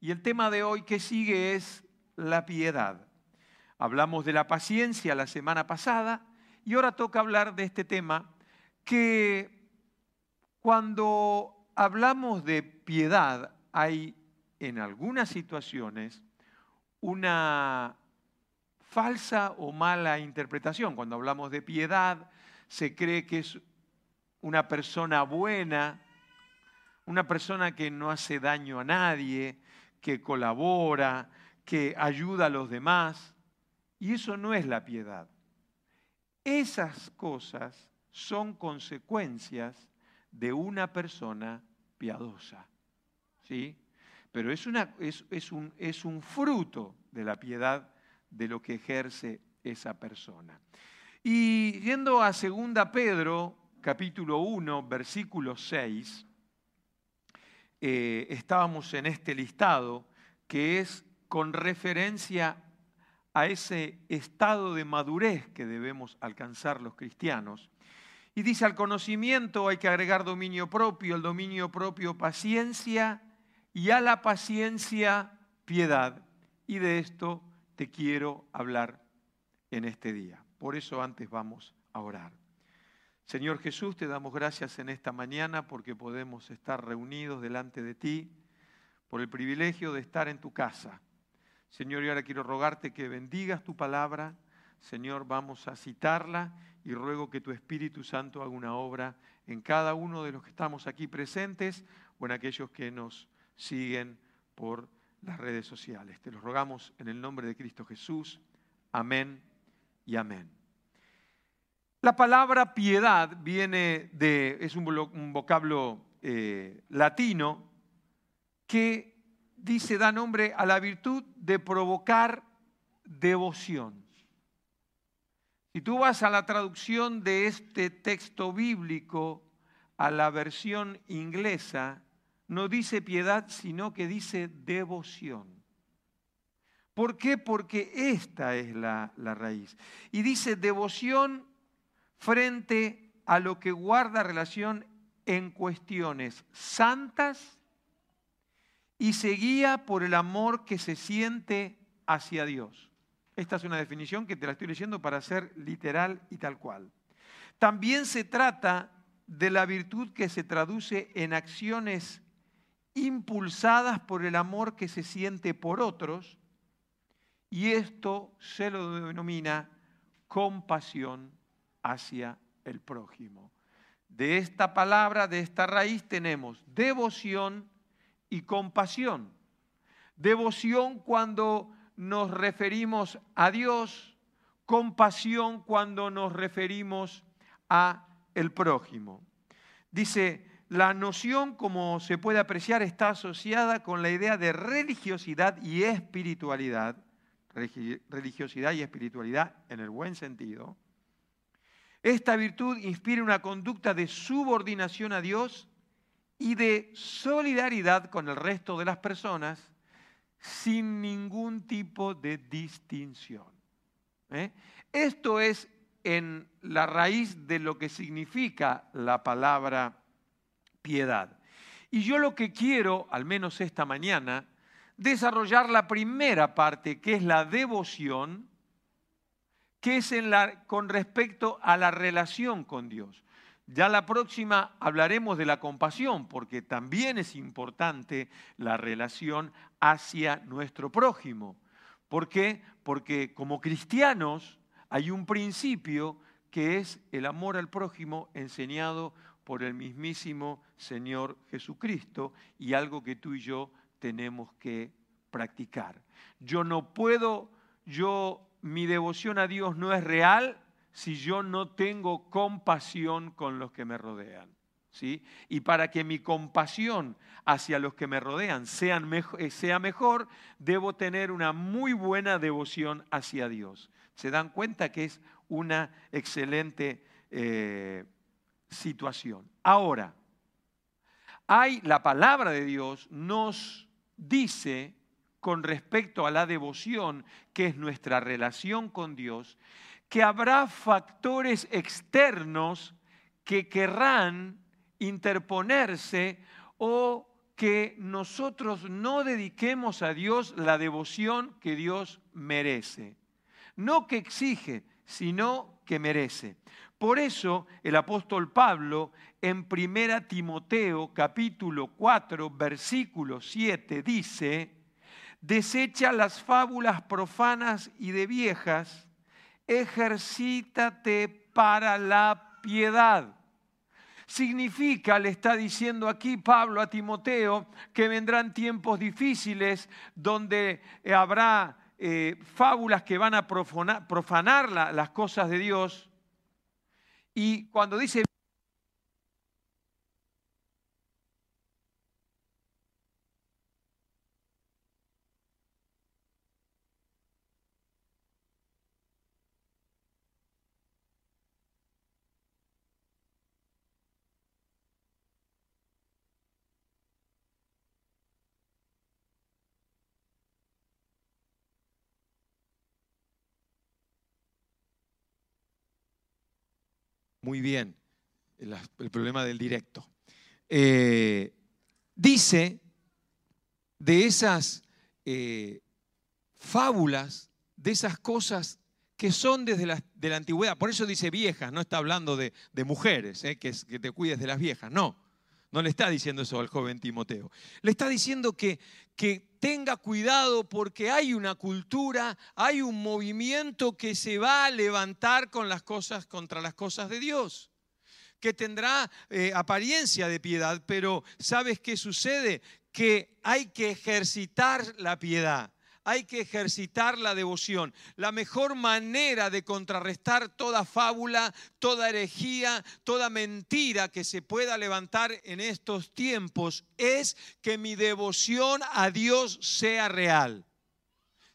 Y el tema de hoy que sigue es la piedad. Hablamos de la paciencia la semana pasada y ahora toca hablar de este tema que cuando hablamos de piedad hay en algunas situaciones una falsa o mala interpretación. Cuando hablamos de piedad se cree que es una persona buena, una persona que no hace daño a nadie, que colabora, que ayuda a los demás. Y eso no es la piedad. Esas cosas son consecuencias de una persona piadosa. ¿Sí? Pero es, una, es, un, es un fruto de la piedad de lo que ejerce esa persona. Y yendo a 2 Pedro, capítulo 1, versículo 6, eh, estábamos en este listado que es con referencia a ese estado de madurez que debemos alcanzar los cristianos. Y dice, al conocimiento hay que agregar dominio propio, el dominio propio paciencia y a la paciencia piedad. Y de esto te quiero hablar en este día. Por eso antes vamos a orar. Señor Jesús, te damos gracias en esta mañana porque podemos estar reunidos delante de ti, por el privilegio de estar en tu casa. Señor, y ahora quiero rogarte que bendigas tu palabra. Señor, vamos a citarla y ruego que tu Espíritu Santo haga una obra en cada uno de los que estamos aquí presentes o en aquellos que nos siguen por las redes sociales. Te lo rogamos en el nombre de Cristo Jesús. Amén y amén. La palabra piedad viene de, es un, vocablo eh, latino que dice, da nombre a la virtud de provocar devoción. Si tú vas a la traducción de este texto bíblico a la versión inglesa, no dice piedad, sino que dice devoción. ¿Por qué? Porque esta es la, la raíz. Y dice devoción frente a lo que guarda relación en cuestiones santas y se guía por el amor que se siente hacia Dios. Esta es una definición que te la estoy leyendo para ser literal y tal cual. También se trata de la virtud que se traduce en acciones impulsadas por el amor que se siente por otros y esto se lo denomina compasión hacia el prójimo. De esta palabra, de esta raíz tenemos devoción y compasión. Devoción cuando nos referimos a Dios, compasión cuando nos referimos a el prójimo. Dice, la noción, como se puede apreciar, está asociada con la idea de religiosidad y espiritualidad, religiosidad y espiritualidad en el buen sentido, esta virtud inspira una conducta de subordinación a Dios y de solidaridad con el resto de las personas sin ningún tipo de distinción. ¿eh? Esto es en la raíz de lo que significa la palabra piedad. Y yo lo que quiero, al menos esta mañana, desarrollar la primera parte, que es la devoción, que es con respecto a la relación con Dios. Ya la próxima hablaremos de la compasión, porque también es importante la relación hacia nuestro prójimo. ¿Por qué? Porque como cristianos hay un principio que es el amor al prójimo enseñado por el mismísimo Señor Jesucristo y algo que tú y yo tenemos que practicar. Yo no puedo, yo mi devoción a Dios no es real si yo no tengo compasión con los que me rodean. ¿sí? Y para que mi compasión hacia los que me rodean eh, sea mejor, debo tener una muy buena devoción hacia Dios. ¿Se dan cuenta que es una excelente eh, situación? Ahora, hay la palabra de Dios nos dice con respecto a la devoción, que es nuestra relación con Dios, que habrá factores externos que querrán interponerse o que nosotros no dediquemos a Dios la devoción que Dios merece. No que exige, sino que merece. Por eso el apóstol Pablo en 1 Timoteo capítulo 4 versículo 7 dice, desecha las fábulas profanas y de viejas, ejercítate para la piedad. Significa, le está diciendo aquí Pablo a Timoteo, que vendrán tiempos difíciles donde habrá eh, fábulas que van a profanar, las cosas de Dios. Y cuando dice Muy bien, el, problema del directo. Eh, dice de esas eh, fábulas, de esas cosas que son desde la, de la antigüedad. Por eso dice viejas, no está hablando de, mujeres, eh, que, que te cuides de las viejas, no. No le está diciendo eso al joven Timoteo. Le está diciendo que, que tenga cuidado porque hay una cultura, hay un movimiento que se va a levantar contra las cosas de Dios que tendrá eh, apariencia de piedad, pero ¿sabes qué sucede? Que hay que ejercitar la piedad hay que ejercitar la devoción. La mejor manera de contrarrestar toda fábula, toda herejía, toda mentira que se pueda levantar en estos tiempos es que mi devoción a Dios sea real,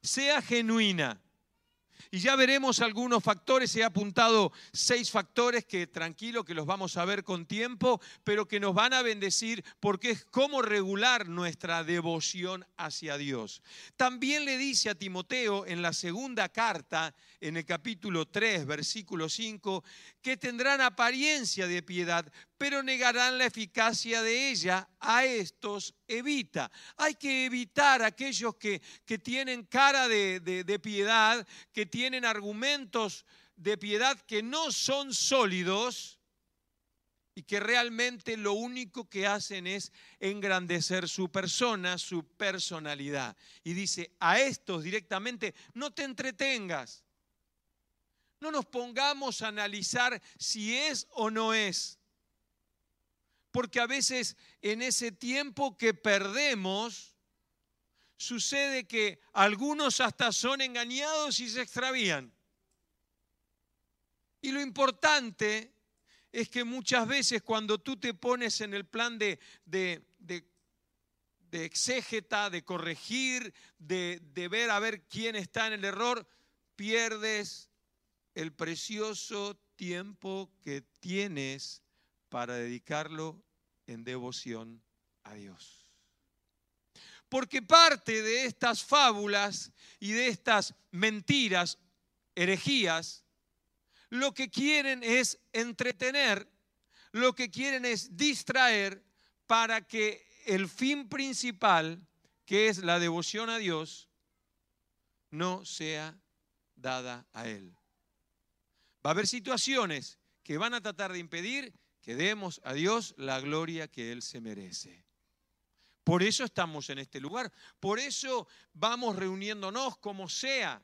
sea genuina. Y ya veremos algunos factores, he apuntado seis factores que tranquilo que los vamos a ver con tiempo, pero que nos van a bendecir porque es cómo regular nuestra devoción hacia Dios. También le dice a Timoteo en la segunda carta, en el capítulo 3, versículo 5, que tendrán apariencia de piedad, pero negarán la eficacia de ella. A estos evita. Hay que evitar aquellos que, que tienen cara de, de piedad, que tienen argumentos de piedad que no son sólidos y que realmente lo único que hacen es engrandecer su persona, su personalidad. Y dice, a estos directamente, no te entretengas, no nos pongamos a analizar si es o no es porque a veces en ese tiempo que perdemos, sucede que algunos hasta son engañados y se extravían. Y lo importante es que muchas veces cuando tú te pones en el plan de, de, exégeta, de corregir, de, de ver a ver quién está en el error, pierdes el precioso tiempo que tienes para dedicarlo en devoción a Dios. Porque parte de estas fábulas y de estas mentiras, herejías, lo que quieren es entretener, lo que quieren es distraer para que el fin principal, que es la devoción a Dios, no sea dada a Él. Va a haber situaciones que van a tratar de impedir que demos a Dios la gloria que Él se merece. Por eso estamos en este lugar, por eso vamos reuniéndonos como sea.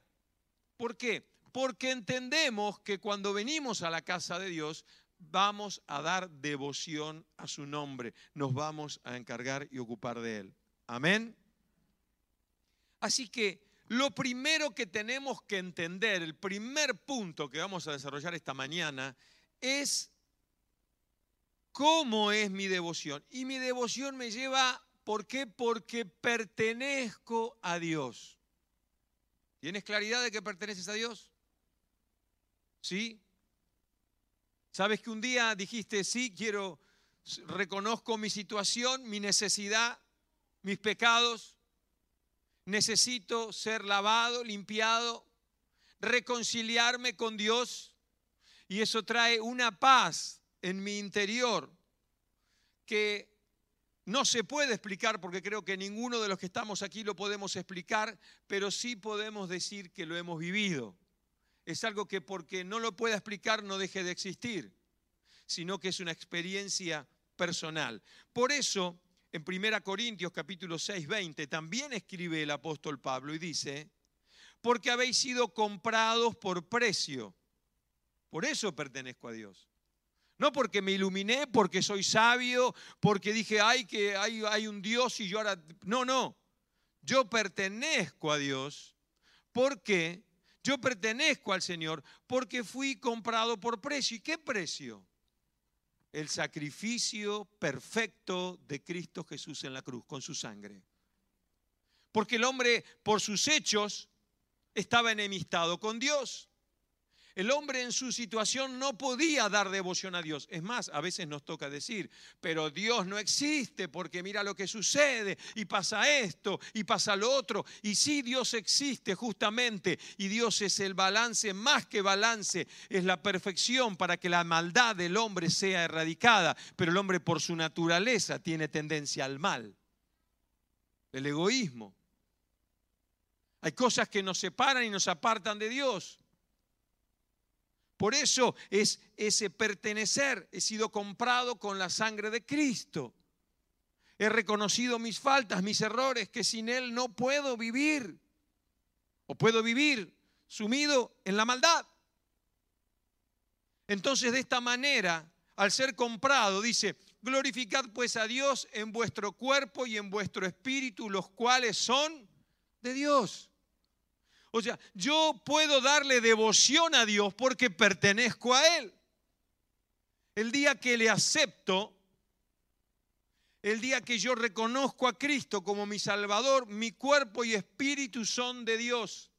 ¿Por qué? Porque entendemos que cuando venimos a la casa de Dios vamos a dar devoción a su nombre, nos vamos a encargar y ocupar de Él. Amén. Así que lo primero que tenemos que entender, el primer punto que vamos a desarrollar esta mañana, es cómo es mi devoción. Y mi devoción me lleva, ¿por qué? Porque pertenezco a Dios. ¿Tienes claridad de que perteneces a Dios? ¿Sí? ¿Sabes que un día dijiste, sí, quiero, reconozco mi situación, mi necesidad, mis pecados, necesito ser lavado, limpiado, reconciliarme con Dios? Y eso trae una paz en mi interior que no se puede explicar porque creo que ninguno de los que estamos aquí lo podemos explicar, pero sí podemos decir que lo hemos vivido. Es algo que porque no lo pueda explicar no deje de existir, sino que es una experiencia personal. Por eso, en 1 Corintios capítulo 6, 20, también escribe el apóstol Pablo y dice, porque habéis sido comprados por precio. Por eso pertenezco a Dios. No porque me iluminé, porque soy sabio, porque dije, ay, que hay, hay un Dios y yo ahora... No, no. Yo pertenezco a Dios porque yo pertenezco al Señor porque fui comprado por precio. ¿Y qué precio? El sacrificio perfecto de Cristo Jesús en la cruz, con su sangre. Porque el hombre, por sus hechos, estaba enemistado con Dios. El hombre en su situación no podía dar devoción a Dios. Es más, a veces nos toca decir, pero Dios no existe porque mira lo que sucede y pasa esto y pasa lo otro. Y sí, Dios existe justamente y Dios es el balance, más que balance, es la perfección para que la maldad del hombre sea erradicada. Pero el hombre por su naturaleza tiene tendencia al mal, el egoísmo. Hay cosas que nos separan y nos apartan de Dios. Por eso es ese pertenecer. He sido comprado con la sangre de Cristo. He reconocido mis faltas, mis errores, que sin Él no puedo vivir. O puedo vivir sumido en la maldad. Entonces de esta manera, al ser comprado, dice, glorificad pues a Dios en vuestro cuerpo y en vuestro espíritu, los cuales son de Dios. O sea, yo puedo darle devoción a Dios porque pertenezco a Él. El día que le acepto, el día que yo reconozco a Cristo como mi Salvador, mi cuerpo y espíritu son de Dios.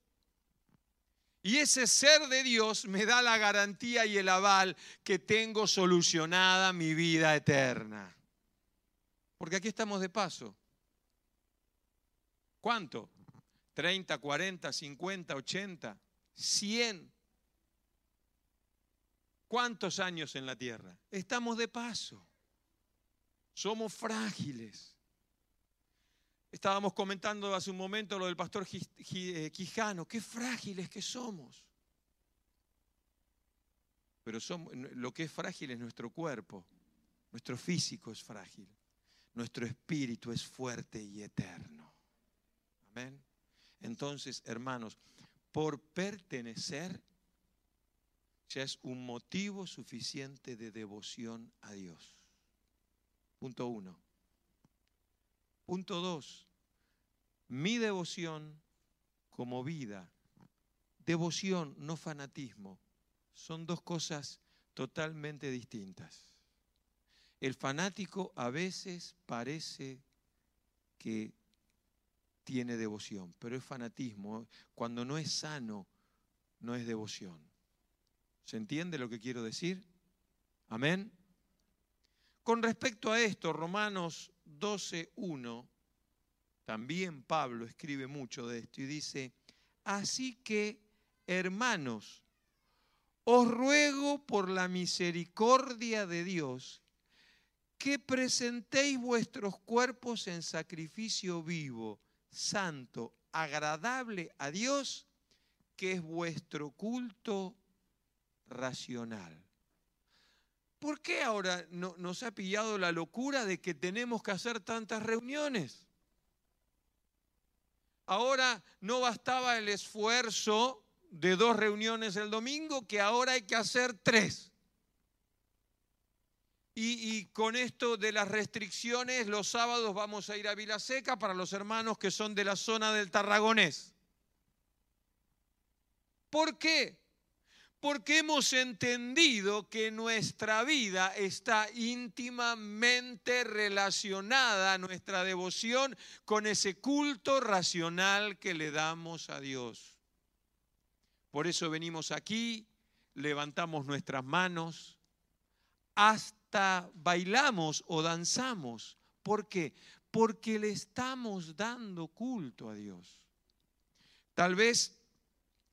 Y ese ser de Dios me da la garantía y el aval que tengo solucionada mi vida eterna. Porque aquí estamos de paso. ¿Cuánto? 30, 40, 50, 80, 100. ¿Cuántos años en la tierra? Estamos de paso. Somos frágiles. Estábamos comentando hace un momento lo del pastor eh, Quijano, qué frágiles que somos. Pero lo que es frágil es nuestro cuerpo, nuestro físico es frágil, nuestro espíritu es fuerte y eterno. Amén. Entonces, hermanos, por pertenecer ya es un motivo suficiente de devoción a Dios. Punto uno. Punto dos. Mi devoción como vida, devoción, no fanatismo, son dos cosas totalmente distintas. El fanático a veces parece que tiene devoción, pero es fanatismo. Cuando no es sano, no es devoción. ¿Se entiende lo que quiero decir? Amén. Con respecto a esto, Romanos 12.1, también Pablo escribe mucho de esto y dice, así que, hermanos, os ruego por la misericordia de Dios que presentéis vuestros cuerpos en sacrificio vivo santo, agradable a Dios, que es vuestro culto racional. ¿Por qué ahora no, nos ha pillado la locura de que tenemos que hacer tantas reuniones? Ahora no bastaba el esfuerzo de dos reuniones el domingo, que ahora hay que hacer tres. Y, con esto de las restricciones, los sábados vamos a ir a Vilaseca para los hermanos que son de la zona del Tarragonés. ¿Por qué? Porque hemos entendido que nuestra vida está íntimamente relacionada, nuestra devoción, con ese culto racional que le damos a Dios. Por eso venimos aquí, levantamos nuestras manos, hasta bailamos o danzamos. ¿Por qué? Porque le estamos dando culto a Dios. Tal vez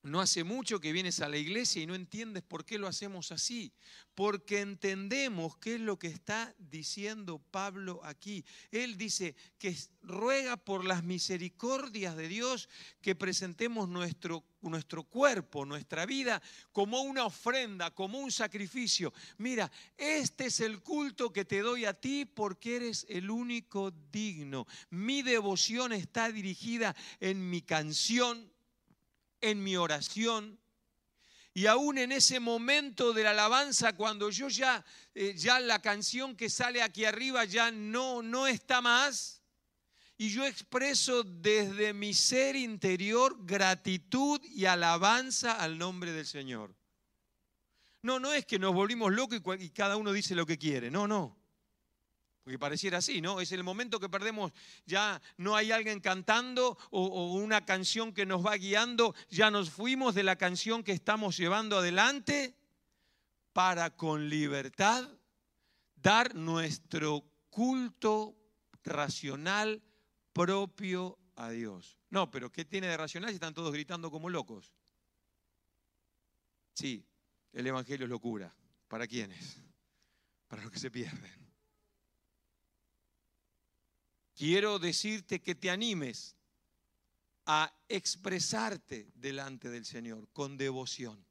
no hace mucho que vienes a la iglesia y no entiendes por qué lo hacemos así. Porque entendemos qué es lo que está diciendo Pablo aquí. Él dice que ruega por las misericordias de Dios que presentemos nuestro, nuestro cuerpo, nuestra vida, como una ofrenda, como un sacrificio. Mira, este es el culto que te doy a ti porque eres el único digno. Mi devoción está dirigida en mi canción en mi oración. Y aún en ese momento de la alabanza, cuando yo ya, eh, ya la canción que sale aquí arriba ya no, no está más, y yo expreso desde mi ser interior gratitud y alabanza al nombre del Señor. No, no es que nos volvimos locos y cada uno dice lo que quiere, no, no. Porque pareciera así, ¿no? Es el momento que perdemos, ya no hay alguien cantando o, una canción que nos va guiando, ya nos fuimos de la canción que estamos llevando adelante para con libertad dar nuestro culto racional propio a Dios. No, pero ¿qué tiene de racional si están todos gritando como locos? Sí, el Evangelio es locura. ¿Para quiénes? Para los que se pierden quiero decirte que te animes a expresarte delante del Señor con devoción.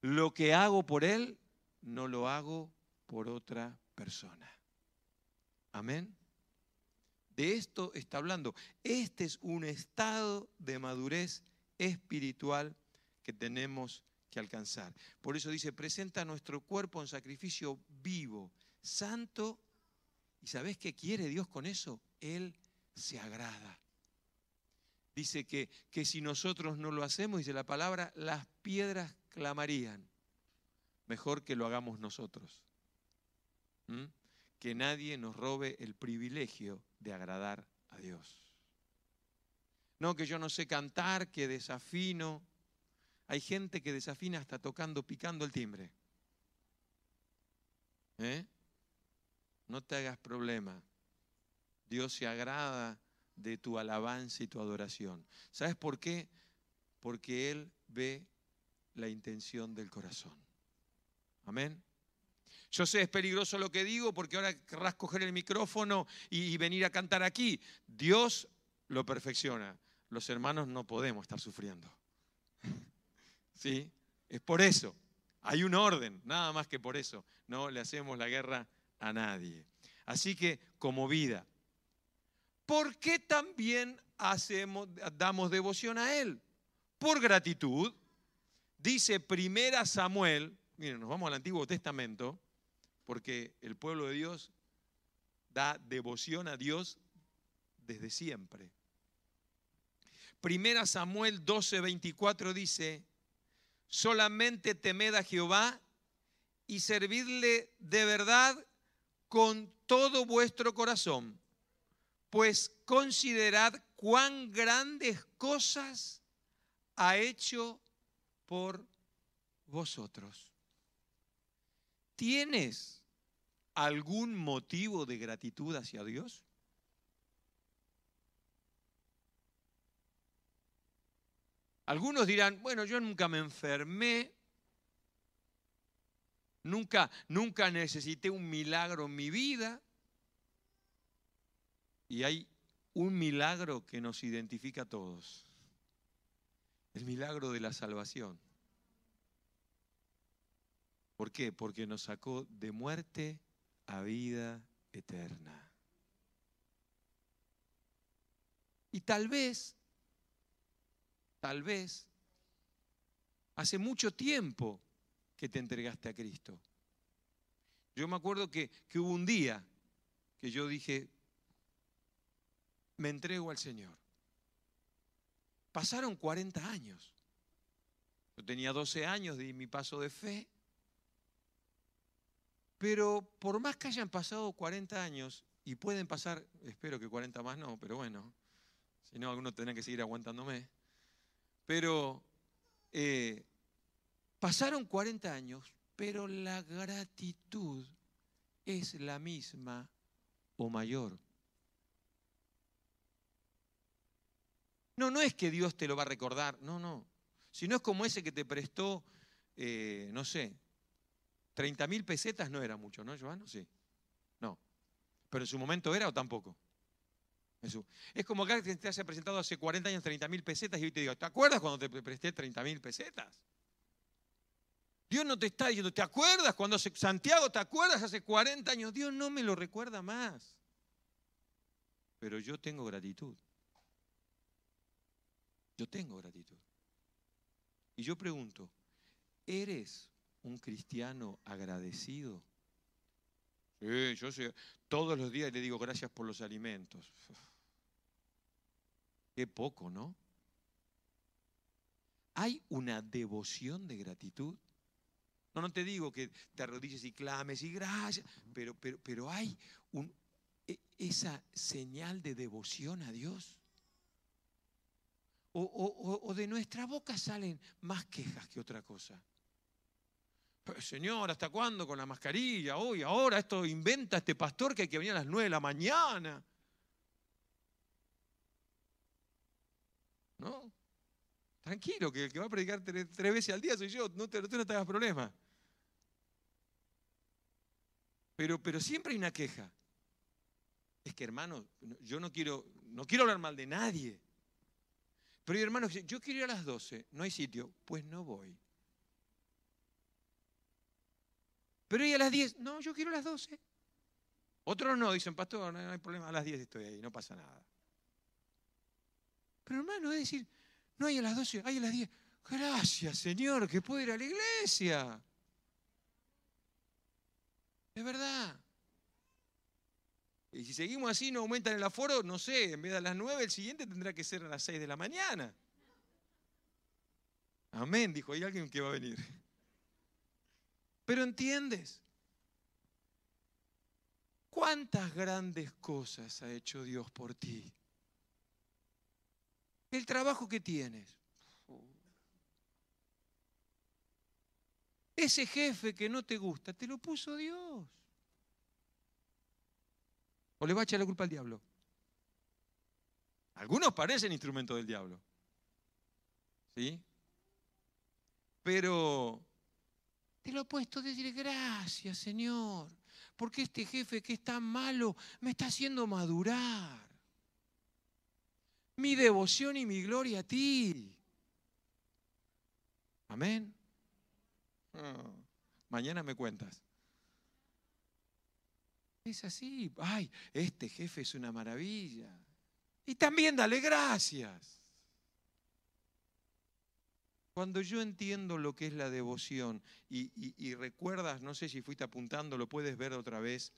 Lo que hago por Él, no lo hago por otra persona. Amén. De esto está hablando. Este es un estado de madurez espiritual que tenemos que alcanzar. Por eso dice, presenta nuestro cuerpo en sacrificio vivo, santo ¿Y sabes qué quiere Dios con eso? Él se agrada. Dice que, que si nosotros no lo hacemos, dice la palabra, las piedras clamarían. Mejor que lo hagamos nosotros. ¿Mm? Que nadie nos robe el privilegio de agradar a Dios. No que yo no sé cantar, que desafino. Hay gente que desafina hasta tocando, picando el timbre. ¿Eh? No te hagas problema. Dios se agrada de tu alabanza y tu adoración. ¿Sabes por qué? Porque Él ve la intención del corazón. Amén. Yo sé, es peligroso lo que digo porque ahora querrás coger el micrófono y, venir a cantar aquí. Dios lo perfecciona. Los hermanos no podemos estar sufriendo. ¿Sí? Es por eso. Hay un orden, nada más que por eso. No le hacemos la guerra a nadie. Así que como vida, ¿por qué también hacemos, damos devoción a Él? Por gratitud. Dice primera Samuel, miren, nos vamos al Antiguo Testamento, porque el pueblo de Dios da devoción a Dios desde siempre. Primera Samuel 12, 24 dice, solamente temed a Jehová y servidle de verdad con todo vuestro corazón, pues considerad cuán grandes cosas ha hecho por vosotros. ¿Tienes algún motivo de gratitud hacia Dios? Algunos dirán, bueno, yo nunca me enfermé, Nunca, nunca necesité un milagro en mi vida. Y hay un milagro que nos identifica a todos. El milagro de la salvación. ¿Por qué? Porque nos sacó de muerte a vida eterna. Y tal vez, tal vez, hace mucho tiempo que te entregaste a Cristo. Yo me acuerdo que, hubo un día que yo dije, me entrego al Señor. Pasaron 40 años. Yo tenía 12 años de mi paso de fe. Pero por más que hayan pasado 40 años, y pueden pasar, espero que 40 más no, pero bueno, si no, algunos tendrán que seguir aguantándome. Pero eh, Pasaron 40 años, pero la gratitud es la misma o mayor. No, no es que Dios te lo va a recordar, no, no. Si no es como ese que te prestó, eh, no sé, 30 mil pesetas no era mucho, ¿no, Joano? Sí. No. Pero en su momento era o tampoco. Es como que te haya presentado hace 40 años 30 mil pesetas y hoy te digo, ¿te acuerdas cuando te presté 30 mil pesetas? Dios no te está diciendo, ¿te acuerdas cuando Santiago, ¿te acuerdas hace 40 años? Dios no me lo recuerda más. Pero yo tengo gratitud. Yo tengo gratitud. Y yo pregunto, ¿eres un cristiano agradecido? Sí, yo sé, todos los días le digo gracias por los alimentos. Qué poco, ¿no? ¿Hay una devoción de gratitud? No, no te digo que te arrodilles y clames y gracias, pero, pero, pero hay e, esa señal de devoción a Dios. O, de nuestra boca salen más quejas que otra cosa. señor, ¿hasta cuándo con la mascarilla? Hoy, ahora, esto inventa este pastor que hay que venir a las nueve de la mañana. ¿No? Tranquilo, que el que va a predicar tres, veces al día soy yo, no te, no te hagas problema. Pero, pero siempre hay una queja. Es que, hermano, yo no quiero, no quiero hablar mal de nadie. Pero que yo quiero ir a las 12, no hay sitio, pues no voy. Pero hay a las 10, no, yo quiero a las 12. Otros no, dicen, pastor, no hay problema, a las 10 estoy ahí, no pasa nada. Pero hermano, es decir, no hay a las 12, hay a las 10. Gracias, Señor, que puedo ir a la iglesia. Es verdad. Y si seguimos así, no aumentan el aforo, no sé, en vez de a las 9, el siguiente tendrá que ser a las 6 de la mañana. Amén, dijo, hay alguien que va a venir. Pero entiendes, ¿cuántas grandes cosas ha hecho Dios por ti? El trabajo que tienes. Ese jefe que no te gusta, te lo puso Dios. ¿O le va a echar la culpa al diablo? Algunos parecen instrumentos del diablo. ¿Sí? Pero te lo he puesto decir gracias, Señor, porque este jefe que es tan malo me está haciendo madurar. Mi devoción y mi gloria a ti. Amén. Ah, mañana me cuentas. Es así. Ay, este jefe es una maravilla. Y también dale gracias. Cuando yo entiendo lo que es la devoción y, recuerdas, no sé si fuiste apuntando, lo puedes ver otra vez.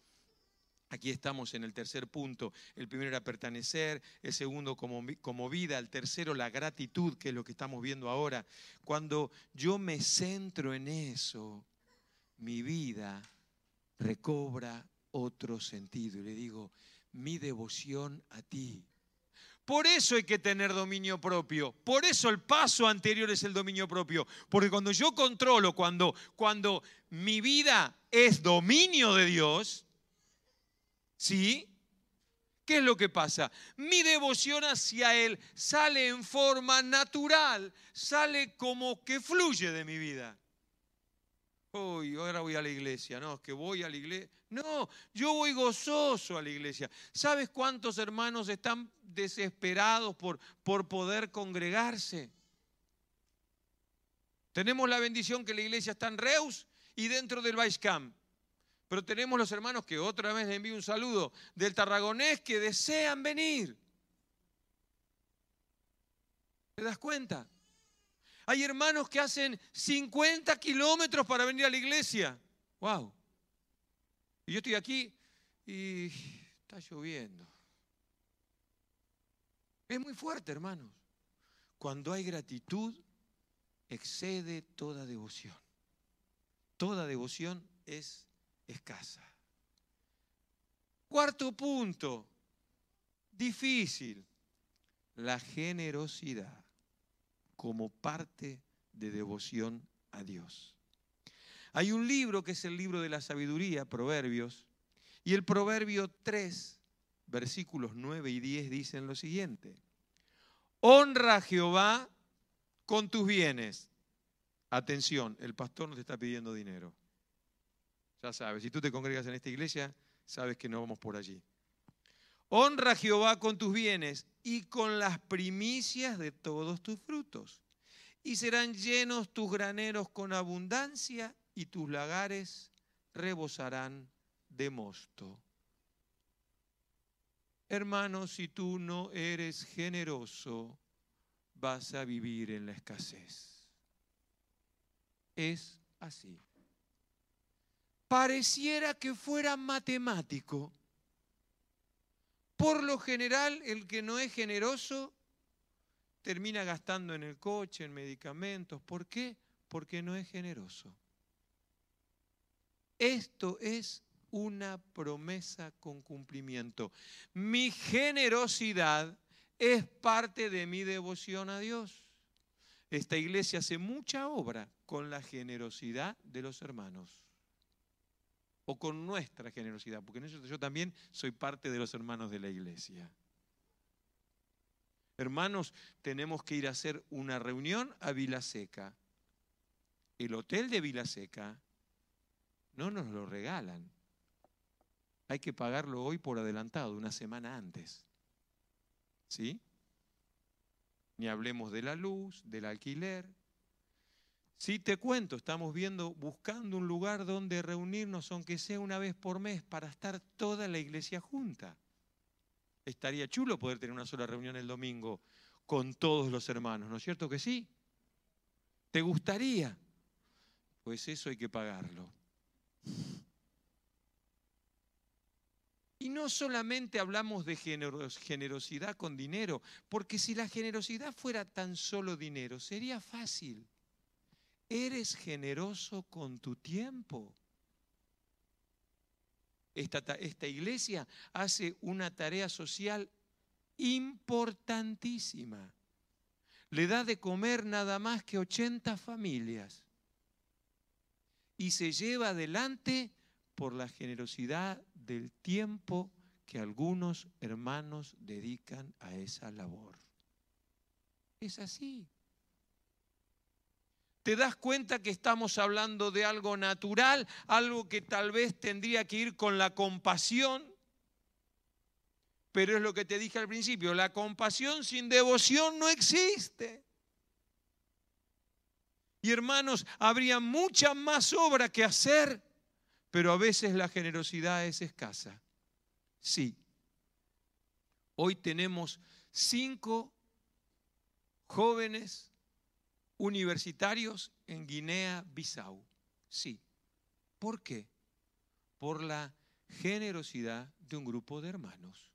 Aquí estamos en el tercer punto. El primero era pertenecer, el segundo como, como, vida, el tercero la gratitud, que es lo que estamos viendo ahora. Cuando yo me centro en eso, mi vida recobra otro sentido. Y le digo, mi devoción a ti. Por eso hay que tener dominio propio. Por eso el paso anterior es el dominio propio. Porque cuando yo controlo, cuando, cuando mi vida es dominio de Dios, ¿sí? ¿Qué es lo que pasa? Mi devoción hacia Él sale en forma natural, sale como que fluye de mi vida. Hoy, ahora voy a la iglesia, no, es que voy a la iglesia. No, yo voy gozoso a la iglesia. ¿Sabes cuántos hermanos están desesperados por, por poder congregarse? Tenemos la bendición que la iglesia está en Reus y dentro del Baiscam. Pero tenemos los hermanos que otra vez les envío un saludo del Tarragonés que desean venir. ¿Te das cuenta? Hay hermanos que hacen 50 kilómetros para venir a la iglesia. ¡Wow! Y yo estoy aquí y está lloviendo. Es muy fuerte, hermanos. Cuando hay gratitud, excede toda devoción. Toda devoción es escasa. Cuarto punto, difícil, la generosidad como parte de devoción a Dios. Hay un libro que es el libro de la sabiduría, Proverbios, y el Proverbio 3, versículos 9 y 10 dicen lo siguiente. Honra a Jehová con tus bienes. Atención, el pastor no te está pidiendo dinero. Ya sabes, si tú te congregas en esta iglesia, sabes que no vamos por allí. Honra a Jehová con tus bienes y con las primicias de todos tus frutos. Y serán llenos tus graneros con abundancia y tus lagares rebosarán de mosto. Hermano, si tú no eres generoso, vas a vivir en la escasez. Es así. Pareciera que fuera matemático. Por lo general, el que no es generoso termina gastando en el coche, en medicamentos. ¿Por qué? Porque no es generoso. Esto es una promesa con cumplimiento. Mi generosidad es parte de mi devoción a Dios. Esta iglesia hace mucha obra con la generosidad de los hermanos. O con nuestra generosidad, porque en yo también soy parte de los hermanos de la iglesia. Hermanos, tenemos que ir a hacer una reunión a Vilaseca. El hotel de Vilaseca no nos lo regalan hay que pagarlo hoy por adelantado, una semana antes. ¿Sí? Ni hablemos de la luz, del alquiler. Sí, te cuento, estamos viendo, buscando un lugar donde reunirnos, aunque sea una vez por mes, para estar toda la iglesia junta. Estaría chulo poder tener una sola reunión el domingo con todos los hermanos, ¿no es cierto que sí? ¿Te gustaría? Pues eso hay que pagarlo. Y no solamente hablamos de generosidad con dinero, porque si la generosidad fuera tan solo dinero, sería fácil. Eres generoso con tu tiempo. Esta, iglesia hace una tarea social importantísima. Le da de comer nada más que 80 familias. Y se lleva adelante por la generosidad del tiempo que algunos hermanos dedican a esa labor. Es así. ¿Te das cuenta que estamos hablando de algo natural, algo que tal vez tendría que ir con la compasión? Pero es lo que te dije al principio, la compasión sin devoción no existe. Y hermanos, habría mucha más obra que hacer pero a veces la generosidad es escasa. Sí. Hoy tenemos cinco jóvenes universitarios en Guinea-Bissau. Sí. ¿Por qué? Por la generosidad de un grupo de hermanos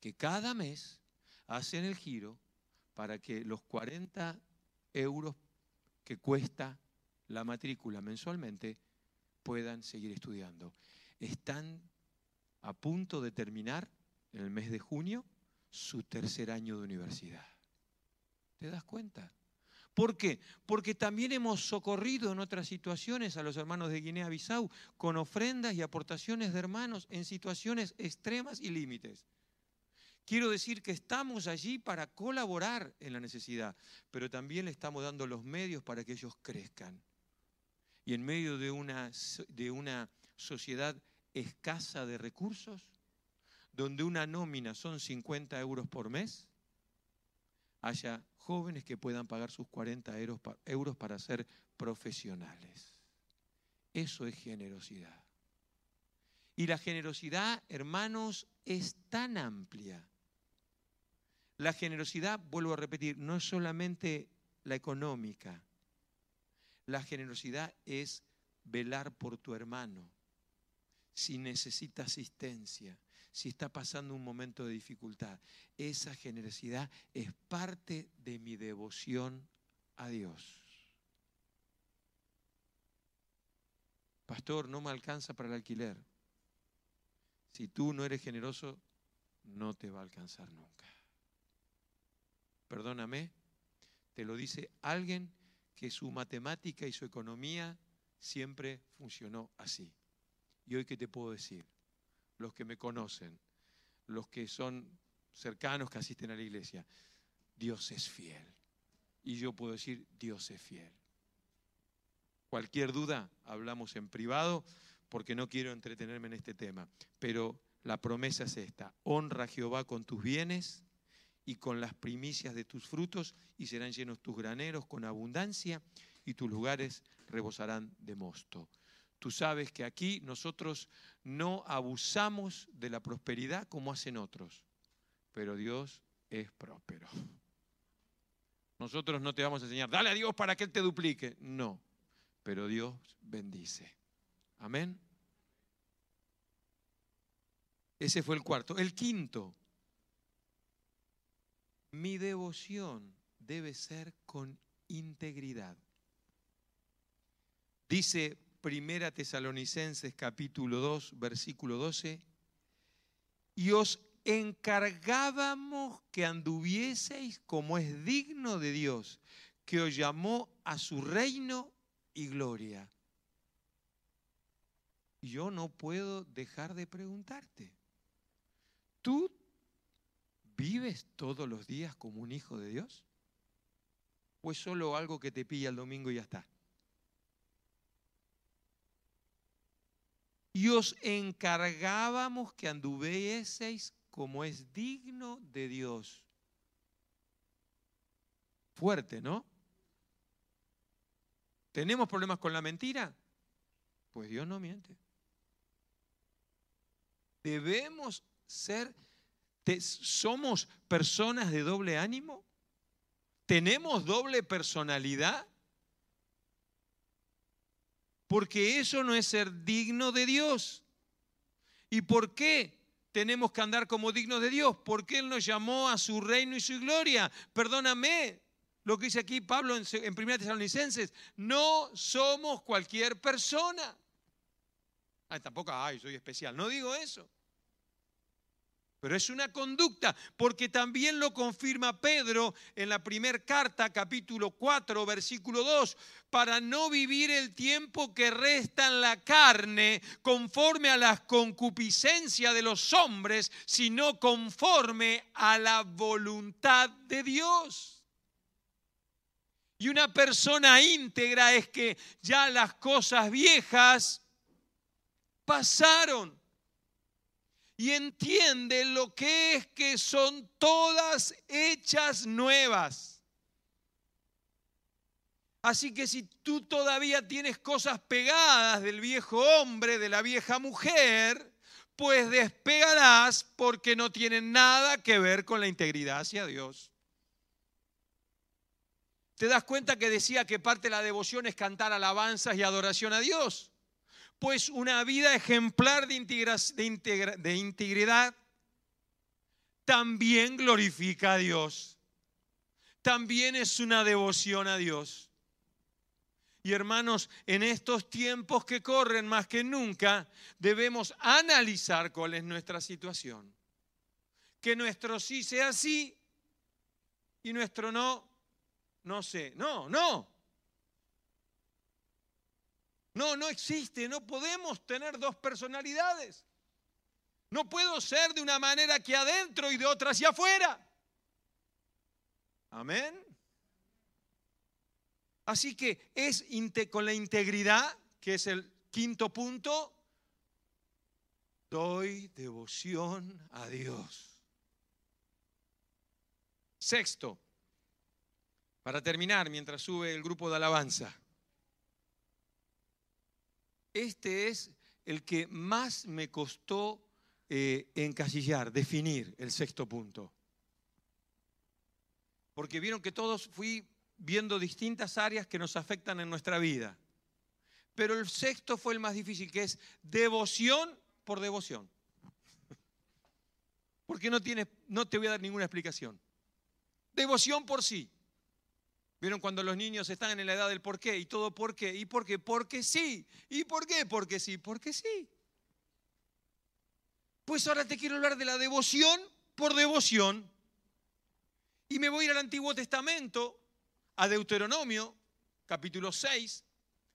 que cada mes hacen el giro para que los 40 euros que cuesta la matrícula mensualmente puedan seguir estudiando. Están a punto de terminar en el mes de junio su tercer año de universidad. ¿Te das cuenta? ¿Por qué? Porque también hemos socorrido en otras situaciones a los hermanos de Guinea-Bissau con ofrendas y aportaciones de hermanos en situaciones extremas y límites. Quiero decir que estamos allí para colaborar en la necesidad, pero también le estamos dando los medios para que ellos crezcan y en medio de una, de una sociedad escasa de recursos, donde una nómina son 50 euros por mes, haya jóvenes que puedan pagar sus 40 euros para ser profesionales. Eso es generosidad. Y la generosidad, hermanos, es tan amplia. La generosidad, vuelvo a repetir, no es solamente la económica, la generosidad es velar por tu hermano. Si necesita asistencia, si está pasando un momento de dificultad, esa generosidad es parte de mi devoción a Dios. Pastor, no me alcanza para el alquiler. Si tú no eres generoso, no te va a alcanzar nunca. Perdóname, te lo dice alguien que su matemática y su economía siempre funcionó así. Y hoy, ¿qué te puedo decir? Los que me conocen, los que son cercanos, que asisten a la iglesia, Dios es fiel. Y yo puedo decir, Dios es fiel. Cualquier duda, hablamos en privado, porque no quiero entretenerme en este tema. Pero la promesa es esta, honra a Jehová con tus bienes y con las primicias de tus frutos, y serán llenos tus graneros con abundancia, y tus lugares rebosarán de mosto. Tú sabes que aquí nosotros no abusamos de la prosperidad como hacen otros, pero Dios es próspero. Nosotros no te vamos a enseñar, dale a Dios para que Él te duplique. No, pero Dios bendice. Amén. Ese fue el cuarto. El quinto, mi devoción debe ser con integridad. Dice Primera Tesalonicenses capítulo 2, versículo 12, y os encargábamos que anduvieseis como es digno de Dios, que os llamó a su reino y gloria. Yo no puedo dejar de preguntarte, ¿tú vives todos los días como un hijo de Dios? ¿O es solo algo que te pilla el domingo y ya está? Y os encargábamos que anduvieseis como es digno de Dios. Fuerte, ¿no? ¿Tenemos problemas con la mentira? Pues Dios no miente. Debemos ser, somos personas de doble ánimo. ¿Tenemos doble personalidad? Porque eso no es ser digno de Dios. ¿Y por qué tenemos que andar como dignos de Dios? Porque Él nos llamó a su reino y su gloria. Perdóname lo que dice aquí Pablo en, en 1 Tesalonicenses, no somos cualquier persona. tampoco, ay, soy especial, no digo eso. Pero es una conducta, porque también lo confirma Pedro en la primera carta, capítulo 4, versículo 2, para no vivir el tiempo que resta en la carne conforme a las concupiscencias de los hombres, sino conforme a la voluntad de Dios. Y una persona íntegra es que ya las cosas viejas pasaron y entiende lo que es que son todas hechas nuevas. Así que si tú todavía tienes cosas pegadas del viejo hombre, de la vieja mujer, pues despegarás porque no tienen nada que ver con la integridad hacia Dios. ¿Te das cuenta que decía que parte de la devoción es cantar alabanzas y adoración a Dios? Pues una vida ejemplar de, integridad también glorifica a Dios. También es una devoción a Dios. Y hermanos, en estos tiempos que corren más que nunca, debemos analizar cuál es nuestra situación. Que nuestro sí sea sí y nuestro no, no sé. No, no. No, no existe, no podemos tener dos personalidades. No puedo ser de una manera aquí adentro y de otra hacia afuera. Amén. Así que es con la integridad, que es el quinto punto, doy devoción a Dios. Sexto, para terminar, mientras sube el grupo de alabanza. Este es el que más me costó eh, encasillar, definir el sexto punto. Porque vieron que todos fui viendo distintas áreas que nos afectan en nuestra vida. Pero el sexto fue el más difícil, que es devoción por devoción. Porque no, no te voy a dar ninguna explicación. Devoción por sí. ¿Vieron cuando los niños están en la edad del por qué? ¿Y todo por qué? ¿Y por qué? Porque sí. ¿Y por qué? Porque sí. Porque sí. Pues ahora te quiero hablar de la devoción por devoción. Y me voy a ir al Antiguo Testamento, a Deuteronomio, capítulo 6,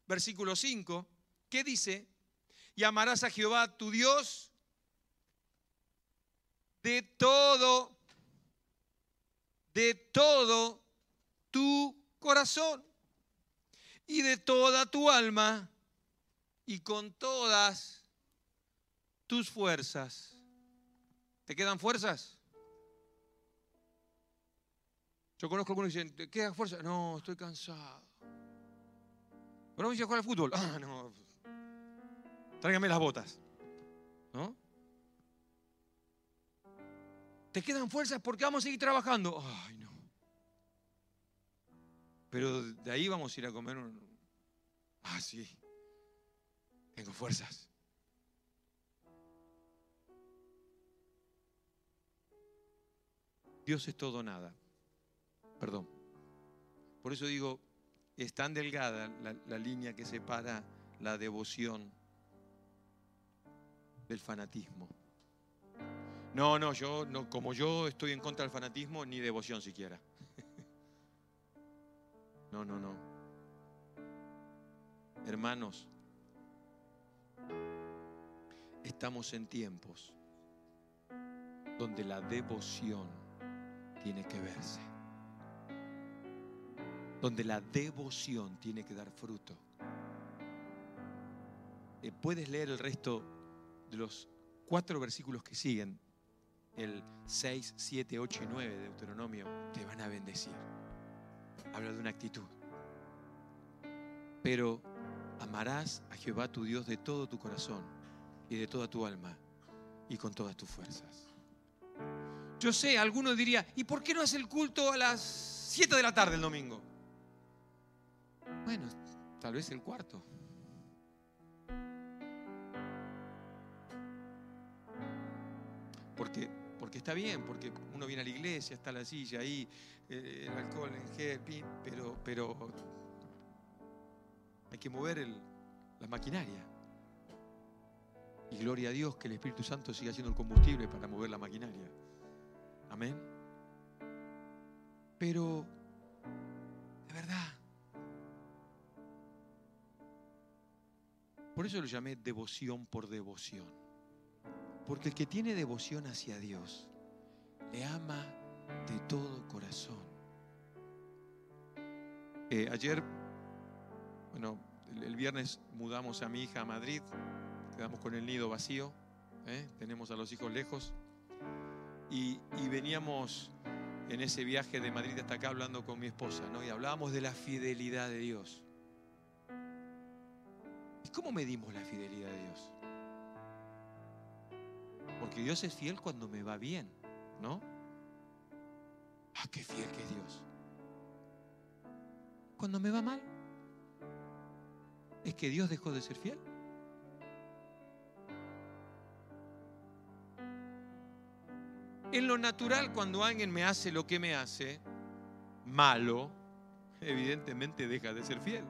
versículo 5, ¿Qué dice, y amarás a Jehová tu Dios de todo de todo tu corazón y de toda tu alma y con todas tus fuerzas. ¿Te quedan fuerzas? Yo conozco algunos que dicen, ¿te queda fuerza? No, estoy cansado. Bueno, vamos a jugar al fútbol. Ah, no. Tráigame las botas. ¿No? ¿Te quedan fuerzas porque vamos a seguir trabajando? Ay, no. Pero de ahí vamos a ir a comer un... Ah, sí. Tengo fuerzas. Dios es todo nada. Perdón. Por eso digo, es tan delgada la, línea que separa la devoción del fanatismo. No, no, yo no, como yo estoy en contra del fanatismo, ni devoción siquiera. No, no, no. Hermanos, estamos en tiempos donde la devoción tiene que verse. Donde la devoción tiene que dar fruto. Eh, puedes leer el resto de los cuatro versículos que siguen, el 6, 7, 8 y 9 de Deuteronomio, te van a bendecir. Habla de una actitud. Pero amarás a Jehová tu Dios de todo tu corazón y de toda tu alma y con todas tus fuerzas. Yo sé, alguno diría, ¿y por qué no hace el culto a las 7 de la tarde el domingo? Bueno, tal vez el cuarto. Porque, porque está bien, porque uno viene a la iglesia, está la silla ahí, eh, el alcohol, el gel, pero, pero hay que mover la maquinaria. Y gloria a Dios que el Espíritu Santo siga siendo el combustible para mover la maquinaria. Amén. Pero, de verdad, por eso lo llamé devoción por devoción. Porque el que tiene devoción hacia Dios, le ama de todo corazón. Eh, ayer, bueno, el, viernes mudamos a mi hija a Madrid, quedamos con el nido vacío, ¿eh? tenemos a los hijos lejos. Y, veníamos en ese viaje de Madrid hasta acá hablando con mi esposa, ¿no? Y hablábamos de la fidelidad de Dios. ¿Y cómo medimos la fidelidad de Dios? Porque Dios es fiel cuando me va bien, ¿no? Ah, qué fiel que es Dios. Cuando me va mal, ¿es que Dios dejó de ser fiel? En lo natural, cuando alguien me hace lo que me hace, malo, evidentemente deja de ser fiel.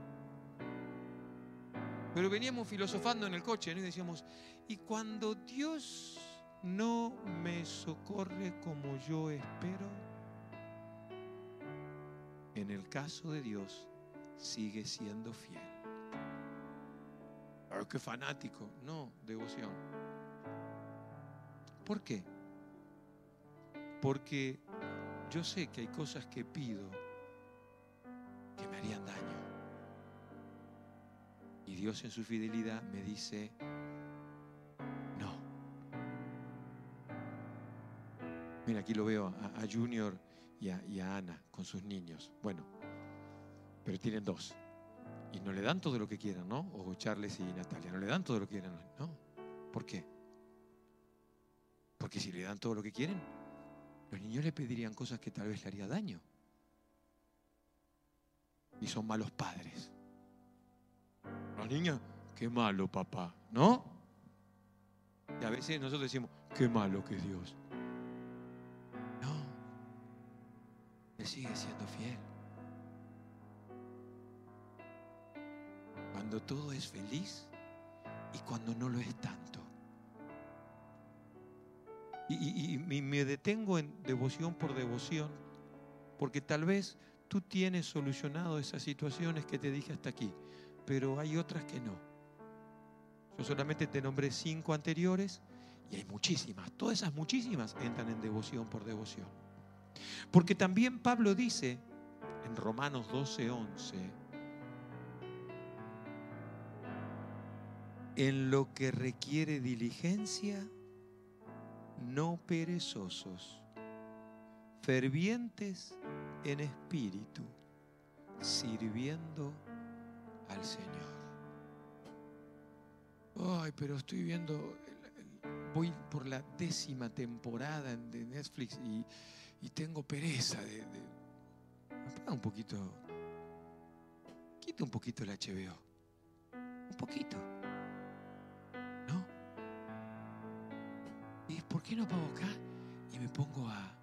Pero veníamos filosofando en el coche y decíamos, y cuando Dios no me socorre como yo espero, en el caso de Dios sigue siendo fiel. Qué fanático, no, devoción. ¿Por qué? Porque yo sé que hay cosas que pido que me harían daño. Y Dios en su fidelidad me dice, Aquí lo veo a, Junior y a, Ana con sus niños. Bueno, pero tienen dos. Y no le dan todo lo que quieran, ¿no? O Charles y Natalia, no le dan todo lo que quieran, ¿no? ¿Por qué? Porque si le dan todo lo que quieren, los niños le pedirían cosas que tal vez le haría daño. Y son malos padres. Los niños, qué malo papá, ¿no? Y a veces nosotros decimos, qué malo que es Dios. Sigue siendo fiel. Cuando todo es feliz y cuando no lo es tanto. Y, me detengo en devoción por devoción, porque tal vez tú tienes solucionado esas situaciones que te dije hasta aquí, pero hay otras que no. Yo solamente te nombré cinco anteriores y hay muchísimas. Todas esas muchísimas entran en devoción por devoción. Porque también Pablo dice en Romanos 12, 11, en lo que requiere diligencia, no perezosos, fervientes en espíritu, sirviendo al Señor. Ay, pero estoy viendo, voy por la décima temporada de Netflix y, tengo pereza de, de un poquito, quita un poquito el HBO, un poquito, ¿no? ¿Y por qué no pago acá y me pongo a,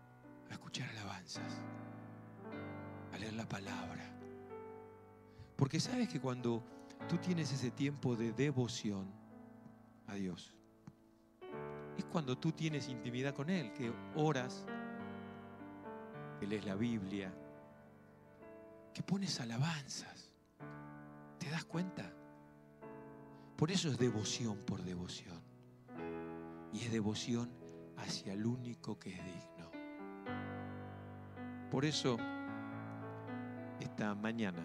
a escuchar alabanzas, a leer la palabra? Porque sabes que cuando tú tienes ese tiempo de devoción a Dios, es cuando tú tienes intimidad con Él, que oras, que lees la Biblia, que pones alabanzas. ¿Te das cuenta? Por eso es devoción por devoción. Y es devoción hacia el único que es digno. Por eso, esta mañana,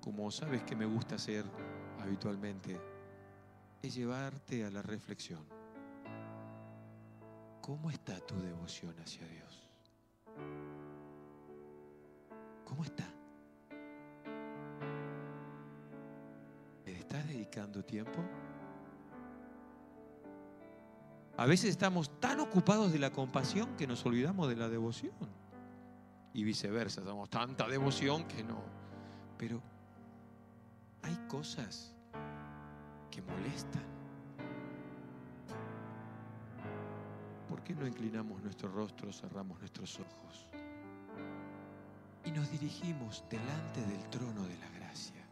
como sabes que me gusta hacer habitualmente, es llevarte a la reflexión. ¿Cómo está tu devoción hacia Dios? ¿Cómo está? ¿Le estás dedicando tiempo? A veces estamos tan ocupados de la compasión que nos olvidamos de la devoción. Y viceversa, damos tanta devoción que no. Pero hay cosas que molestan. ¿Por qué no inclinamos nuestro rostro, cerramos nuestros ojos y nos dirigimos delante del trono de la gracia?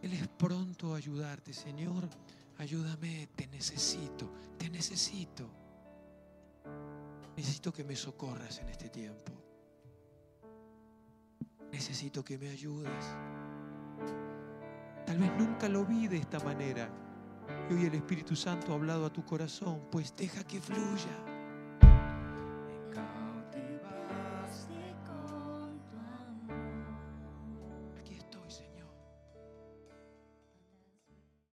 Él es pronto a ayudarte, Señor. Ayúdame, te necesito, te necesito. Necesito que me socorras en este tiempo. Necesito que me ayudes. Tal vez nunca lo vi de esta manera. Y hoy el Espíritu Santo ha hablado a tu corazón, pues deja que fluya.